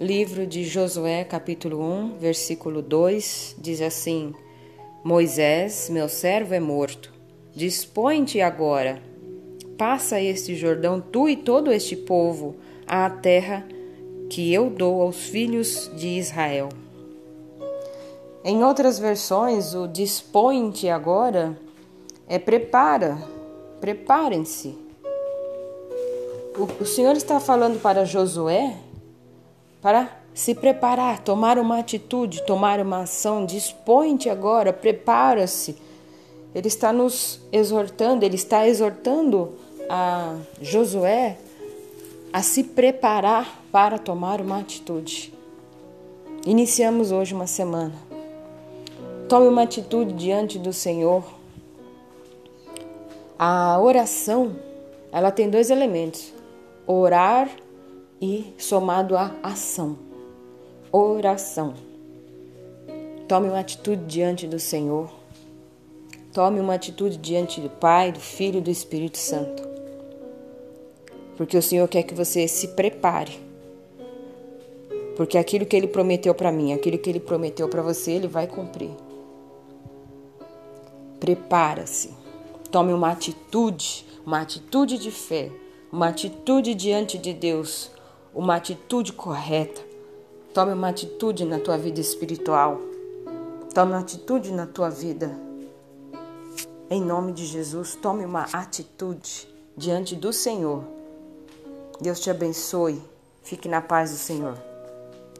Livro de Josué, capítulo 1, versículo 2, diz assim: Moisés, meu servo, é morto. Dispõe-te agora. Passa este Jordão, tu e todo este povo, à terra que eu dou aos filhos de Israel. Em outras versões, o dispõe-te agora é prepara, preparem-se. O, o Senhor está falando para Josué para se preparar, tomar uma atitude, tomar uma ação. Dispõe-te agora, prepara-se. Ele está nos exortando, ele está exortando a Josué a se preparar para tomar uma atitude. Iniciamos hoje uma semana. Tome uma atitude diante do Senhor. A oração, ela tem dois elementos: orar e somado à ação. Oração. Tome uma atitude diante do Senhor. Tome uma atitude diante do Pai, do Filho e do Espírito Santo. Porque o Senhor quer que você se prepare. Porque aquilo que ele prometeu para mim, aquilo que ele prometeu para você, ele vai cumprir. Prepara-se. Tome uma atitude, uma atitude de fé, uma atitude diante de Deus, uma atitude correta. Tome uma atitude na tua vida espiritual. Tome uma atitude na tua vida. Em nome de Jesus, tome uma atitude diante do Senhor. Deus te abençoe. Fique na paz do Senhor.